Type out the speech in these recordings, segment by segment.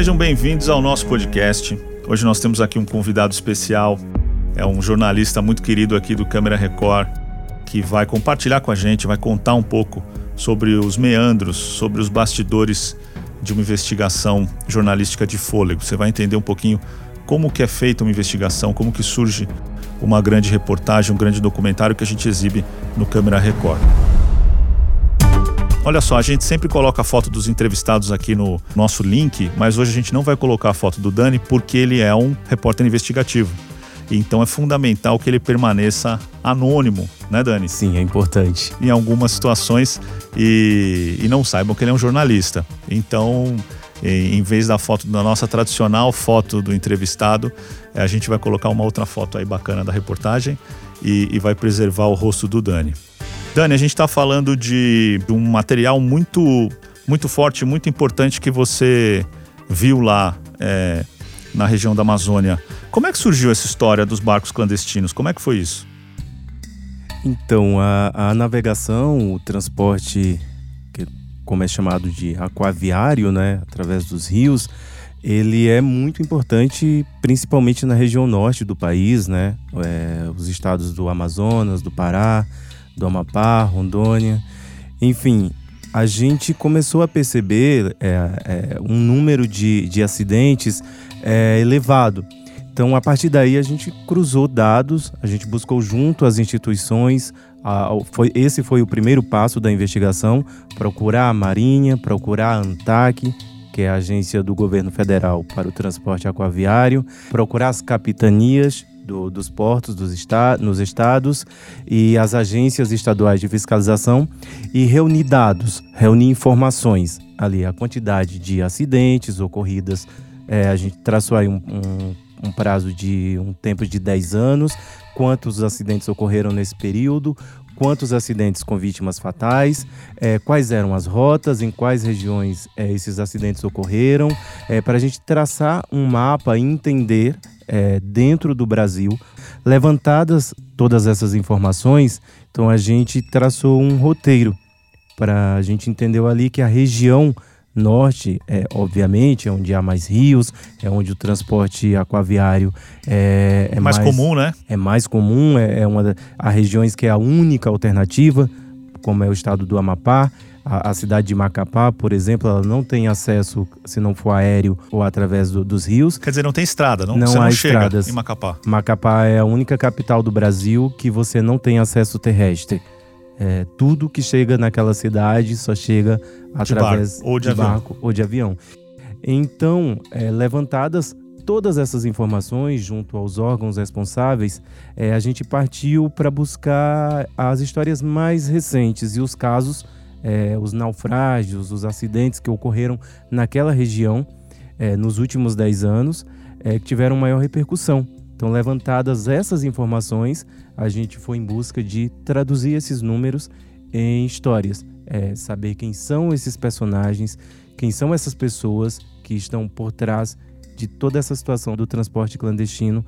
Sejam bem-vindos ao nosso podcast. Hoje nós temos aqui um convidado especial, é um jornalista muito querido aqui do Câmara Record, que vai compartilhar com a gente, vai contar um pouco sobre os meandros, sobre os bastidores de uma investigação jornalística de fôlego. Você vai entender um pouquinho como que é feita uma investigação, como que surge uma grande reportagem, um grande documentário que a gente exibe no Câmara Record. Olha só, a gente sempre coloca a foto dos entrevistados aqui no nosso link, mas hoje a gente não vai colocar a foto do Dani porque ele é um repórter investigativo. Então é fundamental que ele permaneça anônimo, né, Dani? Sim, é importante. Em algumas situações e, e não saibam que ele é um jornalista. Então, em vez da foto da nossa tradicional foto do entrevistado, a gente vai colocar uma outra foto aí bacana da reportagem e, e vai preservar o rosto do Dani. Dani, a gente está falando de, um material muito, muito forte, muito importante que você viu lá é, na região da Amazônia. Como é que surgiu essa história dos barcos clandestinos? Como é que foi isso? Então, a, a navegação, o transporte, que, como é chamado de aquaviário, né, através dos rios, ele é muito importante, principalmente na região norte do país, né, é, os estados do Amazonas, do Pará, do Amapá, Rondônia, enfim, a gente começou a perceber é, é, um número de, de acidentes é, elevado. Então, a partir daí, a gente cruzou dados, a gente buscou junto às instituições. A, foi, esse foi o primeiro passo da investigação: procurar a Marinha, procurar a ANTAC, que é a agência do governo federal para o transporte aquaviário, procurar as capitanias do, dos portos dos esta, nos estados e as agências estaduais de fiscalização e reunir dados, reunir informações ali, a quantidade de acidentes ocorridas. É, a gente traçou aí um, um um prazo de um tempo de 10 anos, quantos acidentes ocorreram nesse período, quantos acidentes com vítimas fatais, é, quais eram as rotas, em quais regiões é, esses acidentes ocorreram, é, para a gente traçar um mapa e entender é, dentro do Brasil. Levantadas todas essas informações, então a gente traçou um roteiro para a gente entender ali que a região norte, é, obviamente, é onde há mais rios, é onde o transporte aquaviário é, é mais, mais, comum, né? É mais comum, é, é uma das regiões que é a única alternativa, como é o estado do Amapá. A, a, cidade de Macapá, por exemplo, ela não tem acesso, se não for aéreo ou através do, dos rios. Quer dizer, não tem estrada, não, não você há não estradas. em Macapá. Macapá é a única capital do Brasil que você não tem acesso terrestre. É, tudo que chega naquela cidade só chega através de barco, ou de, de barco ou de avião. Então, é, levantadas todas essas informações junto aos órgãos responsáveis, é, a gente partiu para buscar as histórias mais recentes e os casos, é, os naufrágios, os acidentes que ocorreram naquela região é, nos últimos 10 anos, é, que tiveram maior repercussão. Então, levantadas essas informações, a gente foi em busca de traduzir esses números em histórias, é, saber quem são esses personagens, quem são essas pessoas que estão por trás de toda essa situação do transporte clandestino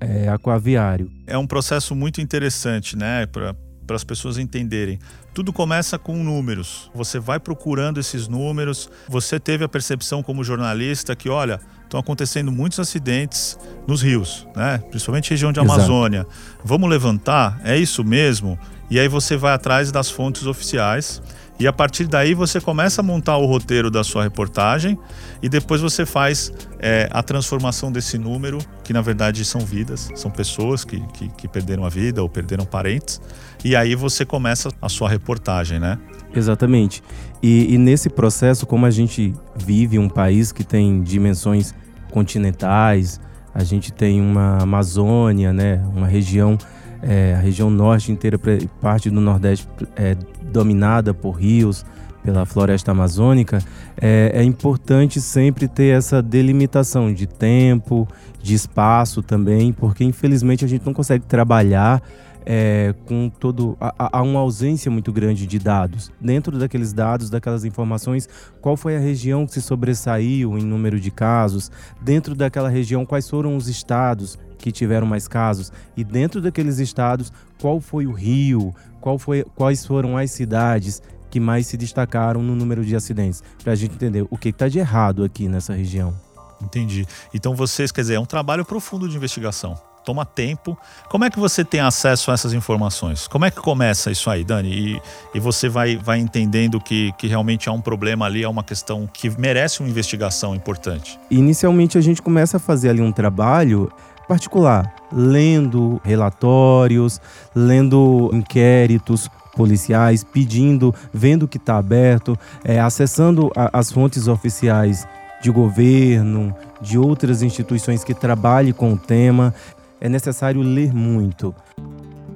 é, aquaviário. É um processo muito interessante, né, para as pessoas entenderem. Tudo começa com números. Você vai procurando esses números. Você teve a percepção como jornalista que, olha, estão acontecendo muitos acidentes nos rios, né? Principalmente região de Amazônia. Exato. Vamos levantar? É isso mesmo? E aí você vai atrás das fontes oficiais e a partir daí você começa a montar o roteiro da sua reportagem e depois você faz é, a transformação desse número, que na verdade são vidas, são pessoas que, que, que perderam a vida ou perderam parentes. E aí você começa a sua reportagem, né? Exatamente. E, e, nesse processo, como a gente vive um país que tem dimensões continentais, a gente tem uma Amazônia, né, uma região, é, a região norte inteira, parte do Nordeste é dominada por rios, pela floresta amazônica, é, é importante sempre ter essa delimitação de tempo, de espaço também, porque infelizmente a gente não consegue trabalhar é, com todo. Há, há uma ausência muito grande de dados. Dentro daqueles dados, daquelas informações, qual foi a região que se sobressaiu em número de casos? Dentro daquela região, quais foram os estados que tiveram mais casos? E dentro daqueles estados, qual foi o rio? Qual foi, quais foram as cidades? que mais se destacaram no número de acidentes, para a gente entender o que está de errado aqui nessa região. Entendi. Então vocês, quer dizer, é um trabalho profundo de investigação. Toma tempo. Como é que você tem acesso a essas informações? Como é que começa isso aí, Dani? E, e você vai, vai entendendo que, que realmente há um problema ali, é uma questão que merece uma investigação importante. Inicialmente a gente começa a fazer ali um trabalho particular, lendo relatórios, lendo inquéritos, policiais, pedindo, vendo o que está aberto, é, acessando a, as fontes oficiais de governo, de outras instituições que trabalhem com o tema. É necessário ler muito.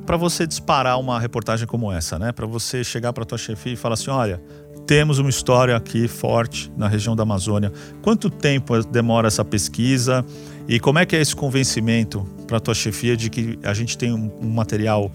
Para você disparar uma reportagem como essa, né? Para você chegar para tua chefia e falar assim, olha, temos uma história aqui forte na região da Amazônia. Quanto tempo demora essa pesquisa? E como é que é esse convencimento para a tua chefia de que a gente tem um, um material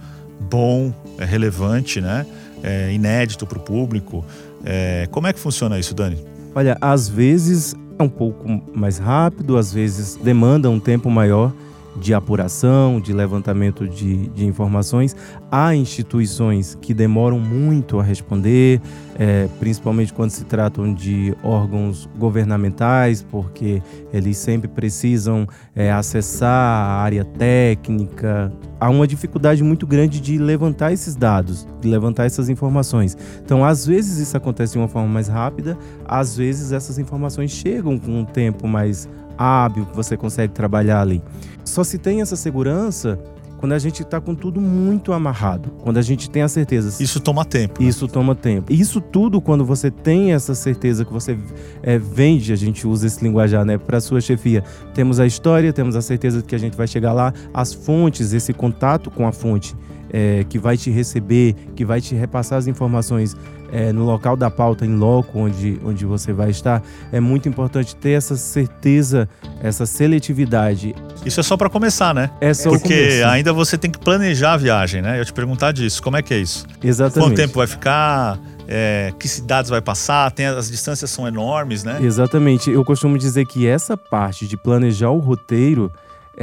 bom, é relevante, né? É inédito para o público? É, como é que funciona isso, Dani? Olha, às vezes é um pouco mais rápido, às vezes demanda um tempo maior de apuração, de levantamento de, de informações. Há instituições que demoram muito a responder, é, principalmente quando se tratam de órgãos governamentais, porque eles sempre precisam é, acessar a área técnica. Há uma dificuldade muito grande de levantar esses dados, de levantar essas informações. Então, às vezes isso acontece de uma forma mais rápida, às vezes essas informações chegam com um tempo mais hábil que você consegue trabalhar ali. Só se tem essa segurança quando a gente está com tudo muito amarrado, quando a gente tem a certeza. Isso toma tempo. Né? Isso toma tempo. Isso tudo quando você tem essa certeza que você é, vende, a gente usa esse linguajar, né, para sua chefia. Temos a história, temos a certeza de que a gente vai chegar lá, as fontes, esse contato com a fonte é, que vai te receber, que vai te repassar as informações é, no local da pauta, em loco, onde, onde você vai estar, é muito importante ter essa certeza, essa seletividade. Isso é só para começar, né? É só Porque ainda você tem que planejar a viagem, né? Eu te perguntar disso, como é que é isso? Exatamente. Quanto tempo vai ficar? É, que cidades vai passar? Tem, as distâncias são enormes, né? Exatamente. Eu costumo dizer que essa parte de planejar o roteiro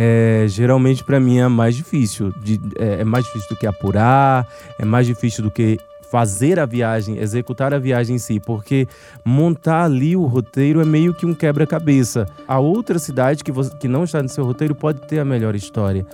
é, geralmente para mim é mais difícil. De, é, é, mais difícil do que apurar, é mais difícil do que fazer a viagem, executar a viagem em si, porque montar ali o roteiro é meio que um quebra-cabeça. A outra cidade que, você, que não está no seu roteiro pode ter a melhor história.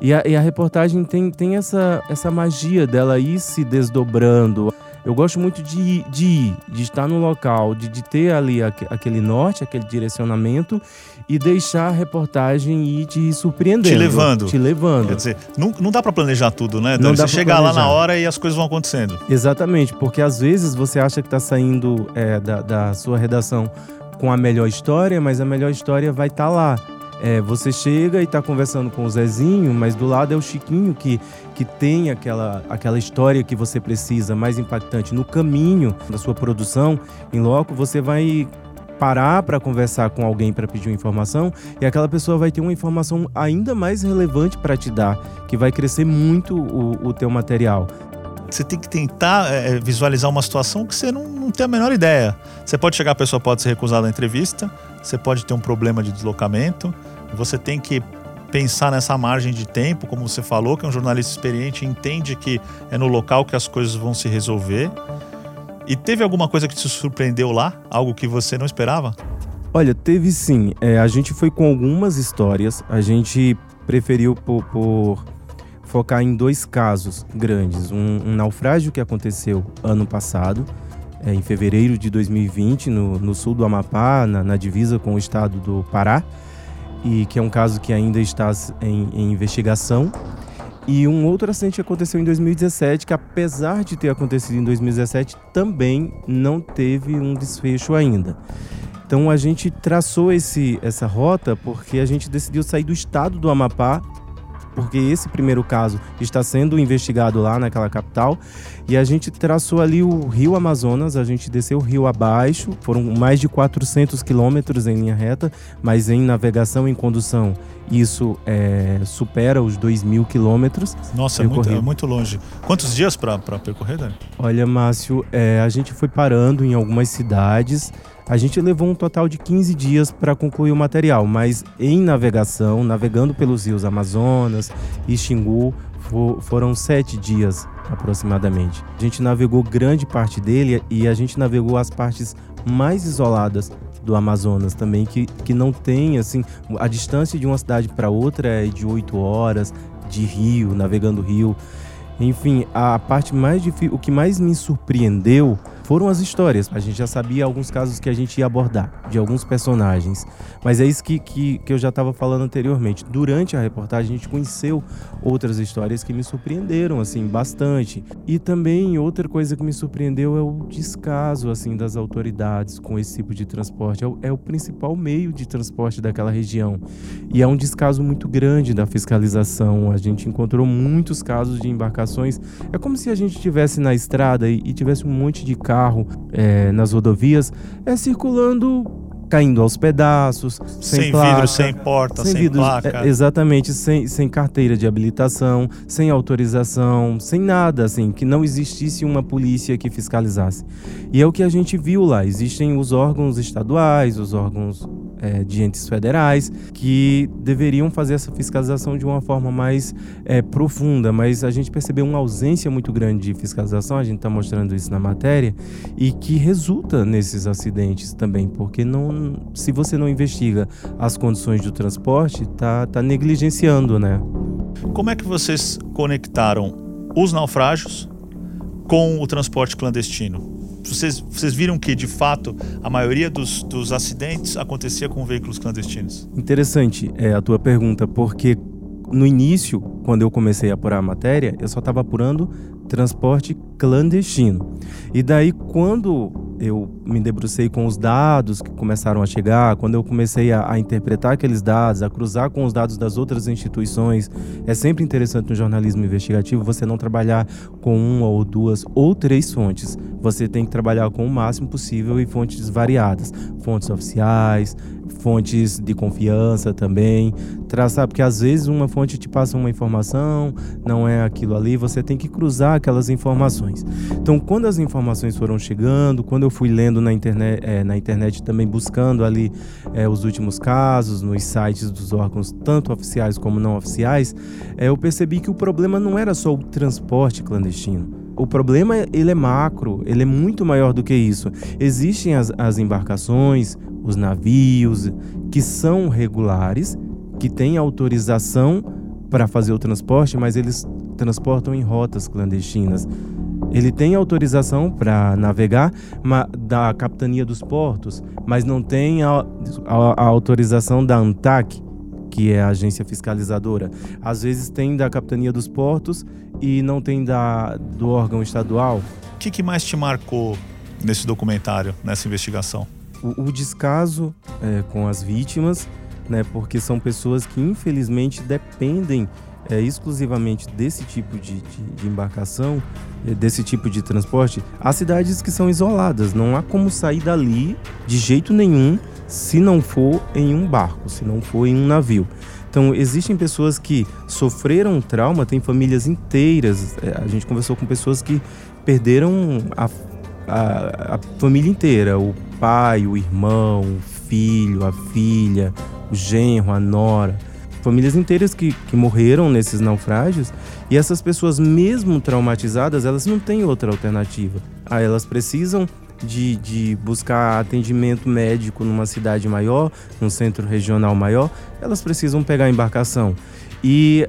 E a, e a reportagem tem, tem essa, essa magia dela ir se desdobrando. Eu gosto muito de, de ir, de estar no local, de, de ter ali aquele norte, aquele direcionamento e deixar a reportagem ir te surpreendendo. Te levando. Te levando. Quer dizer, não, não dá para planejar tudo, né? Não Você chega lá na hora e as coisas vão acontecendo. Exatamente, porque às vezes você acha que está saindo é, da, da sua redação com a melhor história, mas a melhor história vai estar tá lá. É, você chega e está conversando com o Zezinho, mas do lado é o Chiquinho que, que tem aquela, aquela história que você precisa, mais impactante. No caminho da sua produção, em loco, você vai parar para conversar com alguém para pedir uma informação e aquela pessoa vai ter uma informação ainda mais relevante para te dar, que vai crescer muito o, o teu material. Você tem que tentar é, visualizar uma situação que você não, não tem a menor ideia. Você pode chegar, a pessoa pode ser recusada da entrevista, você pode ter um problema de deslocamento, você tem que pensar nessa margem de tempo, como você falou, que é um jornalista experiente entende que é no local que as coisas vão se resolver. E teve alguma coisa que te surpreendeu lá? Algo que você não esperava? Olha, teve sim. É, a gente foi com algumas histórias. A gente preferiu por, por focar em dois casos grandes. Um, um naufrágio que aconteceu ano passado, é, em fevereiro de 2020, no, no sul do Amapá, na, na divisa com o estado do Pará e que é um caso que ainda está em, em investigação. E um outro acidente aconteceu em 2017, que apesar de ter acontecido em 2017, também não teve um desfecho ainda. Então a gente traçou esse, essa rota porque a gente decidiu sair do estado do Amapá porque esse primeiro caso está sendo investigado lá naquela capital. E a gente traçou ali o rio Amazonas, a gente desceu o rio abaixo, foram mais de 400 quilômetros em linha reta, mas em navegação e em condução isso é, supera os 2 mil quilômetros. Nossa, é muito, é muito, longe. Quantos dias para percorrer, Dani? Olha, Márcio, é, a gente foi parando em algumas cidades. A gente levou um total de 15 dias para concluir o material, mas em navegação, navegando pelos rios Amazonas e Xingu, for, foram sete dias aproximadamente. A gente navegou grande parte dele e a gente navegou as partes mais isoladas do Amazonas também, que, que não tem, assim, a distância de uma cidade para outra é de oito horas de rio, navegando rio. Enfim, a parte mais difícil, o que mais me surpreendeu foram as histórias. A gente já sabia alguns casos que a gente ia abordar, de alguns personagens. Mas é isso que, que, que eu já estava falando anteriormente. Durante a reportagem, a gente conheceu outras histórias que me surpreenderam, assim, bastante. E também outra coisa que me surpreendeu é o descaso, assim, das autoridades com esse tipo de transporte. É o, é o principal meio de transporte daquela região. E é um descaso muito grande da fiscalização. A gente encontrou muitos casos de embarcações. É como se a gente estivesse na estrada e, e tivesse um monte de carros carro é, nas rodovias é circulando caindo aos pedaços, sem, sem placa, vidro, sem porta, sem, sem vidro, placa. É, exatamente, sem, sem carteira de habilitação, sem autorização, sem nada, assim, que não existisse uma polícia que fiscalizasse. E é o que a gente viu lá. Existem os órgãos estaduais, os órgãos é, de entes federais que deveriam fazer essa fiscalização de uma forma mais é, profunda, mas a gente percebeu uma ausência muito grande de fiscalização, a gente está mostrando isso na matéria, e que resulta nesses acidentes também, porque não, se você não investiga as condições do transporte, tá, tá negligenciando, né? Como é que vocês conectaram os naufrágios com o transporte clandestino? Vocês, vocês viram que, de fato, a maioria dos, dos acidentes acontecia com veículos clandestinos? Interessante é a tua pergunta, porque no início, quando eu comecei a apurar a matéria, eu só estava apurando transporte clandestino. E daí, quando eu me debrucei com os dados que começaram a chegar, quando eu comecei a, a, interpretar aqueles dados, a cruzar com os dados das outras instituições, é sempre interessante no jornalismo investigativo você não trabalhar com uma ou duas ou três fontes. Você tem que trabalhar com o máximo possível e fontes variadas, fontes oficiais, fontes de confiança também, traçar, porque às vezes uma fonte te passa uma informação, não é aquilo ali, você tem que cruzar aquelas informações. Então, quando as informações foram chegando, quando eu fui lendo na internet, é, na internet também buscando ali é, os últimos casos, nos sites dos órgãos, tanto oficiais como não oficiais, é, eu percebi que o problema não era só o transporte clandestino o problema ele é macro, ele é muito maior do que isso. Existem as, as embarcações, os navios que são regulares, que têm autorização para fazer o transporte, mas eles transportam em rotas clandestinas. Ele tem autorização para navegar da capitania dos portos, mas não tem a, a, a autorização da ANTAC, que é a agência fiscalizadora. Às vezes tem da capitania dos portos e não tem da, do órgão estadual. O que, que mais te marcou nesse documentário, nessa investigação? O, o descaso é, com as vítimas, né, porque são pessoas que infelizmente dependem é, exclusivamente desse tipo de, de, de embarcação, é, desse tipo de transporte, há cidades que são isoladas. Não há como sair dali de jeito nenhum se não for em um barco, se não for em um navio. Então, existem pessoas que sofreram trauma, tem famílias inteiras. É, a gente conversou com pessoas que perderam a, a, a família inteira: o pai, o irmão, o filho, a filha, o genro, a nora. Famílias inteiras que, que morreram nesses naufrágios. E essas pessoas, mesmo traumatizadas, elas não têm outra alternativa. Ah, elas precisam de, de buscar atendimento médico numa cidade maior, num centro regional maior, elas precisam pegar a embarcação. E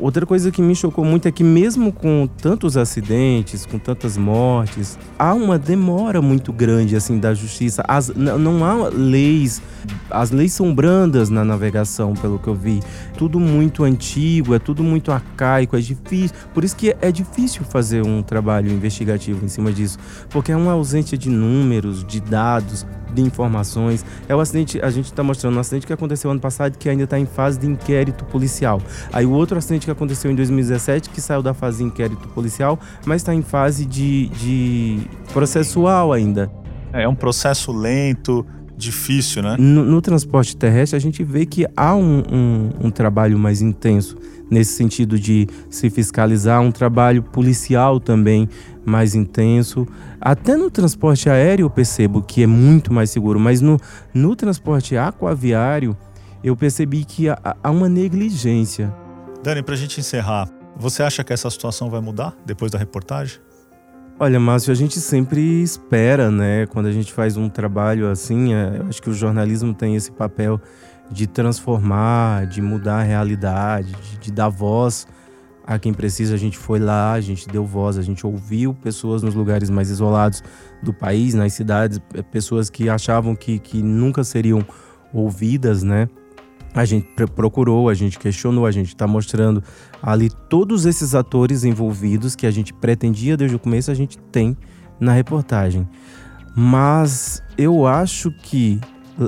Outra coisa que me chocou muito é que, mesmo com tantos acidentes, com tantas mortes, há uma demora muito grande assim da justiça. As, não há leis, as leis são brandas na navegação, pelo que eu vi. Tudo muito antigo, é tudo muito arcaico, é difícil. Por isso que é difícil fazer um trabalho investigativo em cima disso, porque é uma ausência de números, de dados, de informações. É o acidente, a gente está mostrando um acidente que aconteceu ano passado que ainda está em fase de inquérito policial. Aí o outro acidente que aconteceu em 2017 que saiu da fase de inquérito policial, mas está em fase de, de processual ainda. É um processo lento, difícil, né? No, no, transporte terrestre, a gente vê que há um, um, um, trabalho mais intenso nesse sentido de se fiscalizar, um trabalho policial também mais intenso. Até no transporte aéreo eu percebo que é muito mais seguro, mas no, no transporte aquaviário eu percebi que há, há uma negligência. Dani, para a gente encerrar, você acha que essa situação vai mudar depois da reportagem? Olha, Márcio, a gente sempre espera, né? Quando a gente faz um trabalho assim, é, eu acho que o jornalismo tem esse papel de transformar, de mudar a realidade, de, de dar voz a quem precisa. A gente foi lá, a gente deu voz, a gente ouviu pessoas nos lugares mais isolados do país, nas cidades, pessoas que achavam que, que nunca seriam ouvidas, né? A gente procurou, a gente questionou, a gente está mostrando ali todos esses atores envolvidos que a gente pretendia desde o começo, a gente tem na reportagem. Mas eu acho que,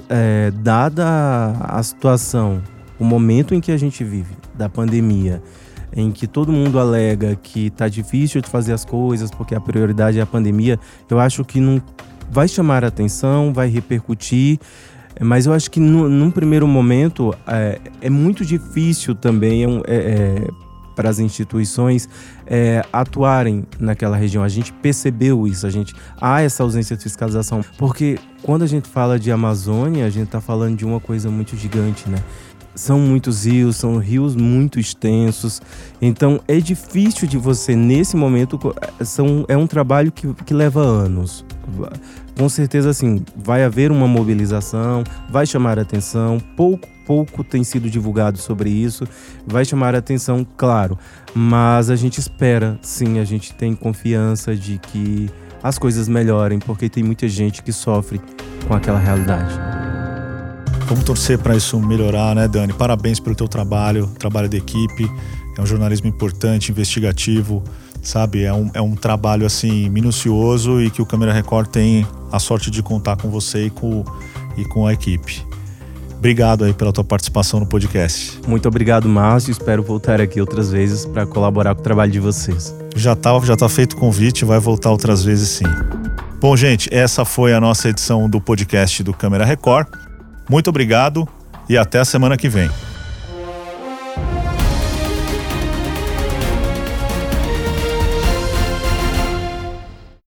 é, dada a situação, o momento em que a gente vive, da pandemia, em que todo mundo alega que está difícil de fazer as coisas porque a prioridade é a pandemia, eu acho que não vai chamar a atenção, vai repercutir mas eu acho que no, num primeiro momento é, é muito difícil também é, é, para as instituições é, atuarem naquela região. A gente percebeu isso, a gente há essa ausência de fiscalização, porque quando a gente fala de Amazônia, a gente está falando de uma coisa muito gigante, né? São muitos rios, são rios muito extensos, então é difícil de você nesse momento. São, é um trabalho que, que leva anos com certeza assim, vai haver uma mobilização, vai chamar atenção, pouco pouco tem sido divulgado sobre isso, vai chamar atenção, claro, mas a gente espera, sim, a gente tem confiança de que as coisas melhorem, porque tem muita gente que sofre com aquela realidade. Vamos torcer para isso melhorar, né, Dani? Parabéns pelo teu trabalho, trabalho da equipe. É um jornalismo importante, investigativo, sabe? É um, é um trabalho assim minucioso e que o Câmera Record tem a sorte de contar com você e com, e com a equipe. Obrigado aí pela tua participação no podcast. Muito obrigado, Márcio. Espero voltar aqui outras vezes para colaborar com o trabalho de vocês. Já tá, já tá feito o convite, vai voltar outras vezes sim. Bom, gente, essa foi a nossa edição do podcast do Câmera Record. Muito obrigado e até a semana que vem.